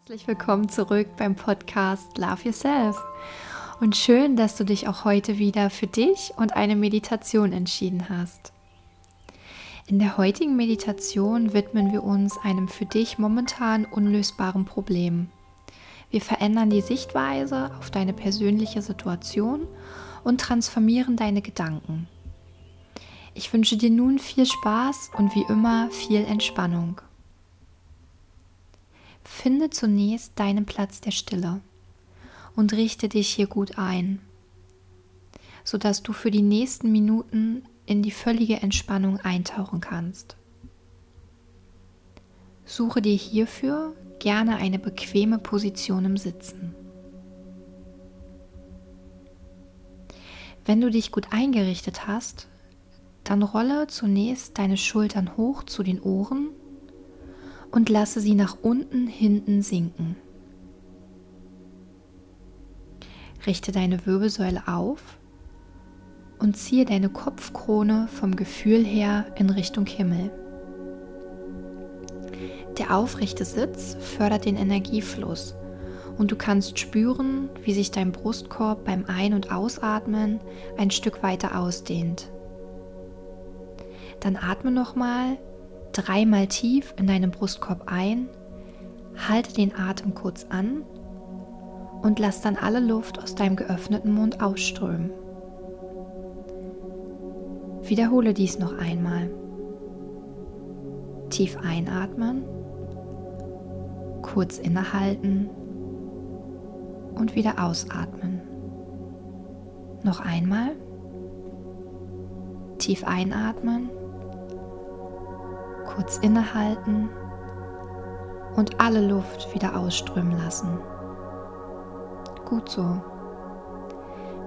Herzlich willkommen zurück beim Podcast Love Yourself. Und schön, dass du dich auch heute wieder für dich und eine Meditation entschieden hast. In der heutigen Meditation widmen wir uns einem für dich momentan unlösbaren Problem. Wir verändern die Sichtweise auf deine persönliche Situation und transformieren deine Gedanken. Ich wünsche dir nun viel Spaß und wie immer viel Entspannung. Finde zunächst deinen Platz der Stille und richte dich hier gut ein, sodass du für die nächsten Minuten in die völlige Entspannung eintauchen kannst. Suche dir hierfür gerne eine bequeme Position im Sitzen. Wenn du dich gut eingerichtet hast, dann rolle zunächst deine Schultern hoch zu den Ohren und lasse sie nach unten hinten sinken. Richte deine Wirbelsäule auf und ziehe deine Kopfkrone vom Gefühl her in Richtung Himmel. Der aufrechte Sitz fördert den Energiefluss und du kannst spüren, wie sich dein Brustkorb beim Ein- und Ausatmen ein Stück weiter ausdehnt. Dann atme nochmal dreimal tief in deinen Brustkorb ein, halte den Atem kurz an und lass dann alle Luft aus deinem geöffneten Mund ausströmen. Wiederhole dies noch einmal. Tief einatmen, kurz innehalten und wieder ausatmen. Noch einmal. Tief einatmen kurz innehalten und alle Luft wieder ausströmen lassen. Gut so.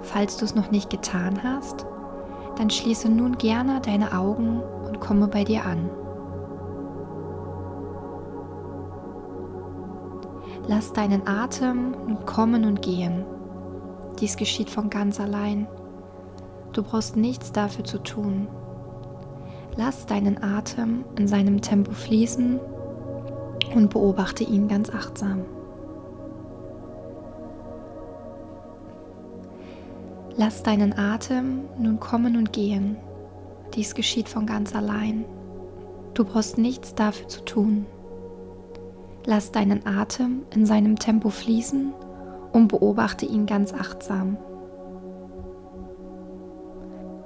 Falls du es noch nicht getan hast, dann schließe nun gerne deine Augen und komme bei dir an. Lass deinen Atem nun kommen und gehen. Dies geschieht von ganz allein. Du brauchst nichts dafür zu tun. Lass deinen Atem in seinem Tempo fließen und beobachte ihn ganz achtsam. Lass deinen Atem nun kommen und gehen. Dies geschieht von ganz allein. Du brauchst nichts dafür zu tun. Lass deinen Atem in seinem Tempo fließen und beobachte ihn ganz achtsam.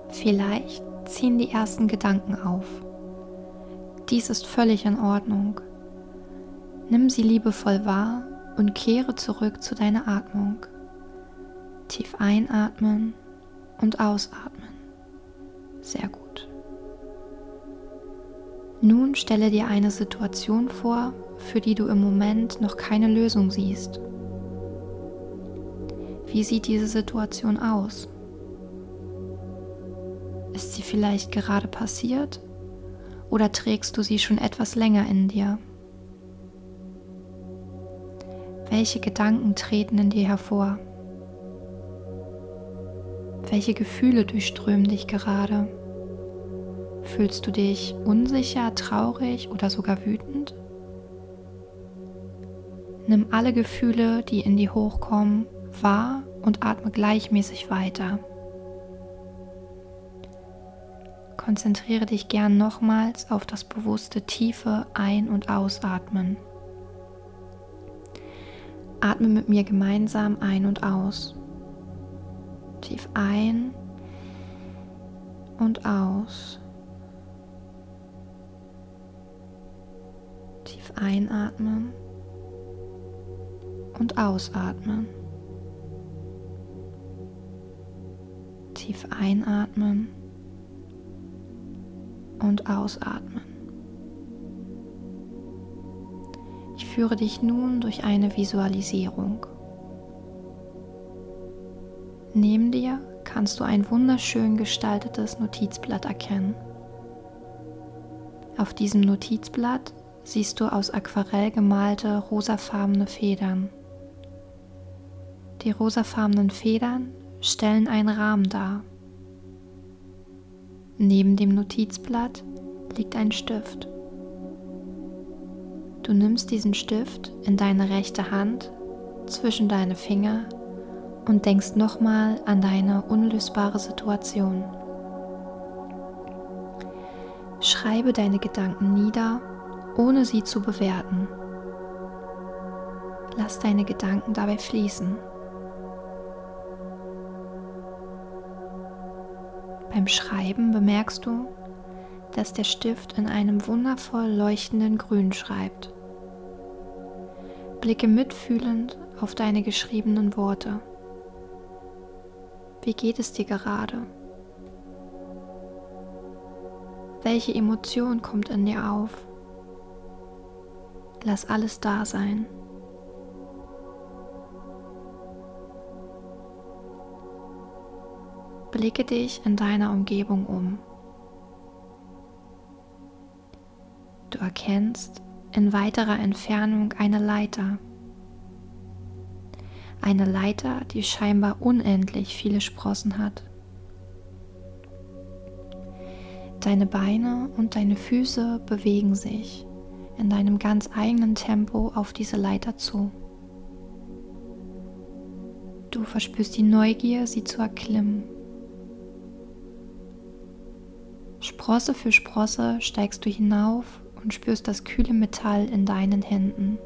Vielleicht ziehen die ersten Gedanken auf. Dies ist völlig in Ordnung. Nimm sie liebevoll wahr und kehre zurück zu deiner Atmung. Tief einatmen und ausatmen. Sehr gut. Nun stelle dir eine Situation vor, für die du im Moment noch keine Lösung siehst. Wie sieht diese Situation aus? Ist sie vielleicht gerade passiert oder trägst du sie schon etwas länger in dir? Welche Gedanken treten in dir hervor? Welche Gefühle durchströmen dich gerade? Fühlst du dich unsicher, traurig oder sogar wütend? Nimm alle Gefühle, die in dir hochkommen, wahr und atme gleichmäßig weiter. Konzentriere dich gern nochmals auf das bewusste tiefe Ein- und Ausatmen. Atme mit mir gemeinsam ein und aus. Tief ein und aus. Tief einatmen und ausatmen. Tief einatmen und ausatmen. Ich führe dich nun durch eine Visualisierung. Neben dir kannst du ein wunderschön gestaltetes Notizblatt erkennen. Auf diesem Notizblatt siehst du aus Aquarell gemalte rosafarbene Federn. Die rosafarbenen Federn stellen einen Rahmen dar. Neben dem Notizblatt liegt ein Stift. Du nimmst diesen Stift in deine rechte Hand zwischen deine Finger und denkst nochmal an deine unlösbare Situation. Schreibe deine Gedanken nieder, ohne sie zu bewerten. Lass deine Gedanken dabei fließen. Beim Schreiben bemerkst du, dass der Stift in einem wundervoll leuchtenden Grün schreibt. Blicke mitfühlend auf deine geschriebenen Worte. Wie geht es dir gerade? Welche Emotion kommt in dir auf? Lass alles da sein. Blicke dich in deiner Umgebung um. Du erkennst in weiterer Entfernung eine Leiter. Eine Leiter, die scheinbar unendlich viele Sprossen hat. Deine Beine und deine Füße bewegen sich in deinem ganz eigenen Tempo auf diese Leiter zu. Du verspürst die Neugier, sie zu erklimmen. Sprosse für Sprosse steigst du hinauf und spürst das kühle Metall in deinen Händen.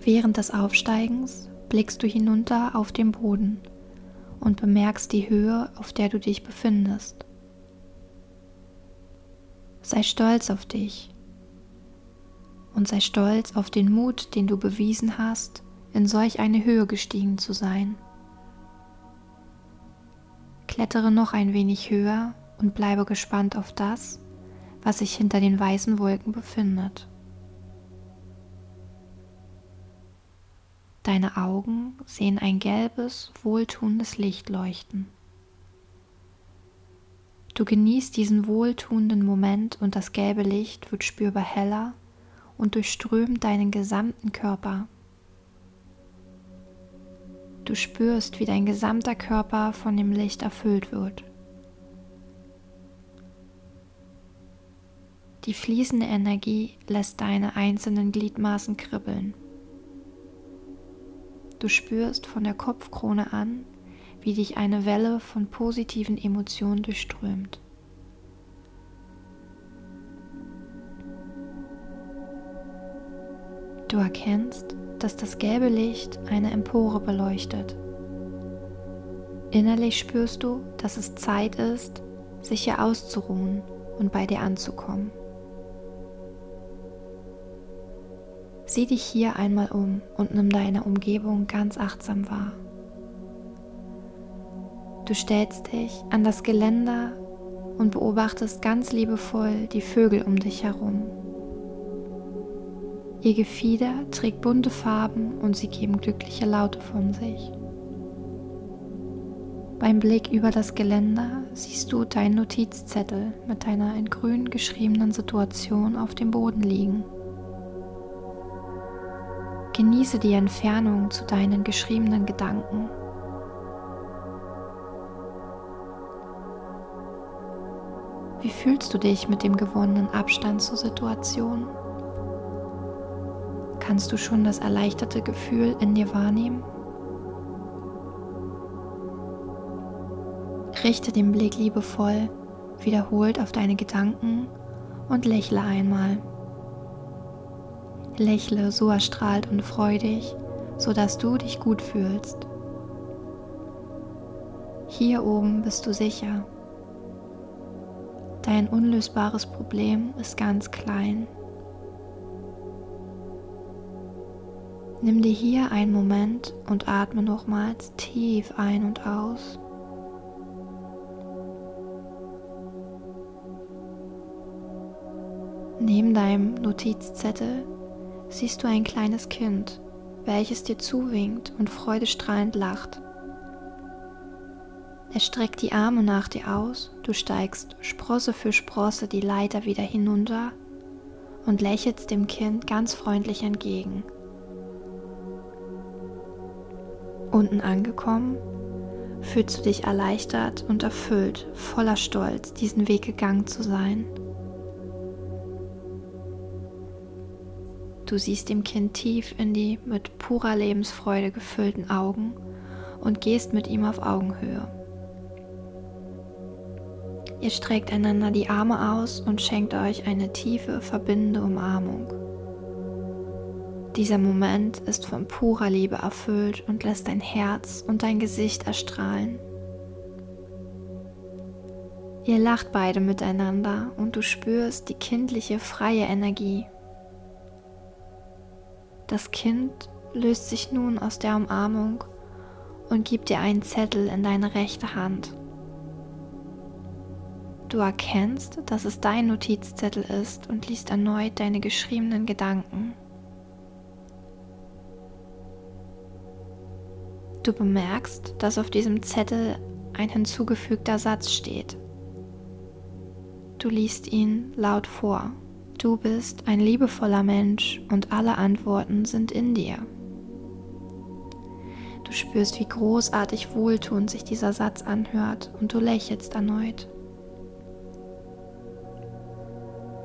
Während des Aufsteigens blickst du hinunter auf den Boden und bemerkst die Höhe, auf der du dich befindest. Sei stolz auf dich und sei stolz auf den Mut, den du bewiesen hast, in solch eine Höhe gestiegen zu sein. Klettere noch ein wenig höher und bleibe gespannt auf das, was sich hinter den weißen Wolken befindet. Deine Augen sehen ein gelbes, wohltuendes Licht leuchten. Du genießt diesen wohltuenden Moment und das gelbe Licht wird spürbar heller und durchströmt deinen gesamten Körper. Du spürst, wie dein gesamter Körper von dem Licht erfüllt wird. Die fließende Energie lässt deine einzelnen Gliedmaßen kribbeln. Du spürst von der Kopfkrone an, wie dich eine Welle von positiven Emotionen durchströmt. Du erkennst, dass das gelbe Licht eine Empore beleuchtet. Innerlich spürst du, dass es Zeit ist, sich hier auszuruhen und bei dir anzukommen. Sieh dich hier einmal um und nimm deine Umgebung ganz achtsam wahr. Du stellst dich an das Geländer und beobachtest ganz liebevoll die Vögel um dich herum. Ihr Gefieder trägt bunte Farben und sie geben glückliche Laute von sich. Beim Blick über das Geländer siehst du deinen Notizzettel mit deiner in grün geschriebenen Situation auf dem Boden liegen. Genieße die Entfernung zu deinen geschriebenen Gedanken. Wie fühlst du dich mit dem gewonnenen Abstand zur Situation? Kannst du schon das erleichterte Gefühl in dir wahrnehmen? Richte den Blick liebevoll wiederholt auf deine Gedanken und lächle einmal. Lächle so erstrahlt und freudig, sodass du dich gut fühlst. Hier oben bist du sicher. Dein unlösbares Problem ist ganz klein Nimm dir hier einen Moment und atme nochmals tief ein und aus. Neben deinem Notizzettel siehst du ein kleines Kind, welches dir zuwinkt und freudestrahlend lacht. Er streckt die Arme nach dir aus, du steigst Sprosse für Sprosse die Leiter wieder hinunter und lächelst dem Kind ganz freundlich entgegen. Unten angekommen, fühlst du dich erleichtert und erfüllt, voller Stolz, diesen Weg gegangen zu sein. Du siehst dem Kind tief in die mit purer Lebensfreude gefüllten Augen und gehst mit ihm auf Augenhöhe. Ihr streckt einander die Arme aus und schenkt euch eine tiefe, verbindende Umarmung. Dieser Moment ist von purer Liebe erfüllt und lässt dein Herz und dein Gesicht erstrahlen. Ihr lacht beide miteinander und du spürst die kindliche, freie Energie. Das Kind löst sich nun aus der Umarmung und gibt dir einen Zettel in deine rechte Hand. Du erkennst, dass es dein Notizzettel ist und liest erneut deine geschriebenen Gedanken. Du bemerkst, dass auf diesem Zettel ein hinzugefügter Satz steht. Du liest ihn laut vor. Du bist ein liebevoller Mensch und alle Antworten sind in dir. Du spürst, wie großartig wohltuend sich dieser Satz anhört und du lächelst erneut.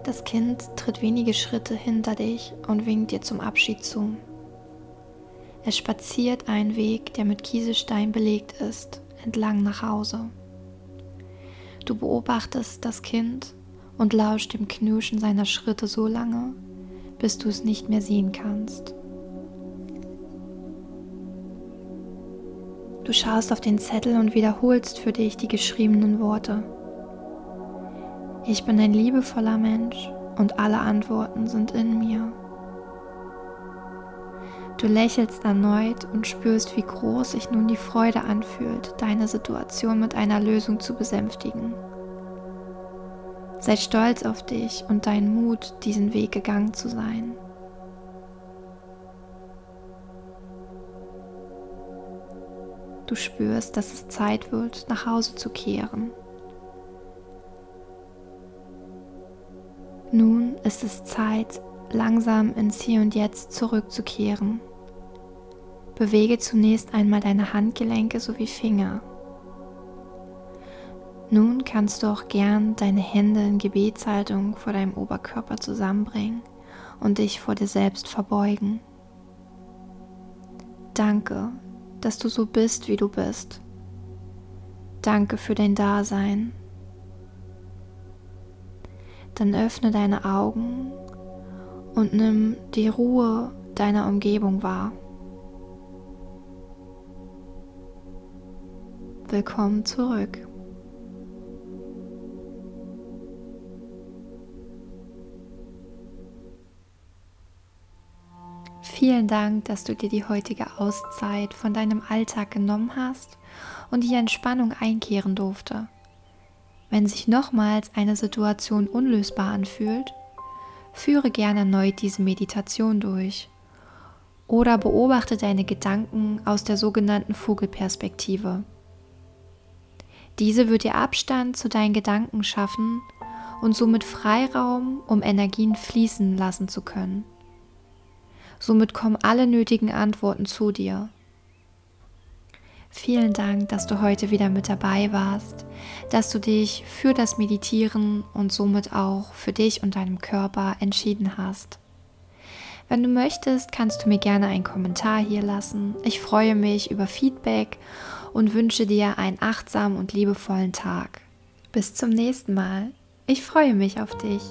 Das Kind tritt wenige Schritte hinter dich und winkt dir zum Abschied zu. Es spaziert einen Weg, der mit Kieselstein belegt ist, entlang nach Hause. Du beobachtest das Kind und lauscht dem Knirschen seiner Schritte so lange, bis du es nicht mehr sehen kannst. Du schaust auf den Zettel und wiederholst für dich die geschriebenen Worte. Ich bin ein liebevoller Mensch und alle Antworten sind in mir. Du lächelst erneut und spürst, wie groß sich nun die Freude anfühlt, deine Situation mit einer Lösung zu besänftigen. Sei stolz auf dich und deinen Mut, diesen Weg gegangen zu sein. Du spürst, dass es Zeit wird, nach Hause zu kehren. Nun ist es Zeit, langsam ins Hier und Jetzt zurückzukehren. Bewege zunächst einmal deine Handgelenke sowie Finger. Nun kannst du auch gern deine Hände in Gebetshaltung vor deinem Oberkörper zusammenbringen und dich vor dir selbst verbeugen. Danke, dass du so bist, wie du bist. Danke für dein Dasein. Dann öffne deine Augen und nimm die Ruhe deiner Umgebung wahr. Willkommen zurück. Vielen Dank, dass du dir die heutige Auszeit von deinem Alltag genommen hast und die Entspannung einkehren durfte. Wenn sich nochmals eine Situation unlösbar anfühlt, führe gerne erneut diese Meditation durch oder beobachte deine Gedanken aus der sogenannten Vogelperspektive. Diese wird dir Abstand zu deinen Gedanken schaffen und somit Freiraum, um Energien fließen lassen zu können. Somit kommen alle nötigen Antworten zu dir. Vielen Dank, dass du heute wieder mit dabei warst, dass du dich für das Meditieren und somit auch für dich und deinem Körper entschieden hast. Wenn du möchtest, kannst du mir gerne einen Kommentar hier lassen. Ich freue mich über Feedback und wünsche dir einen achtsamen und liebevollen Tag. Bis zum nächsten Mal. Ich freue mich auf dich.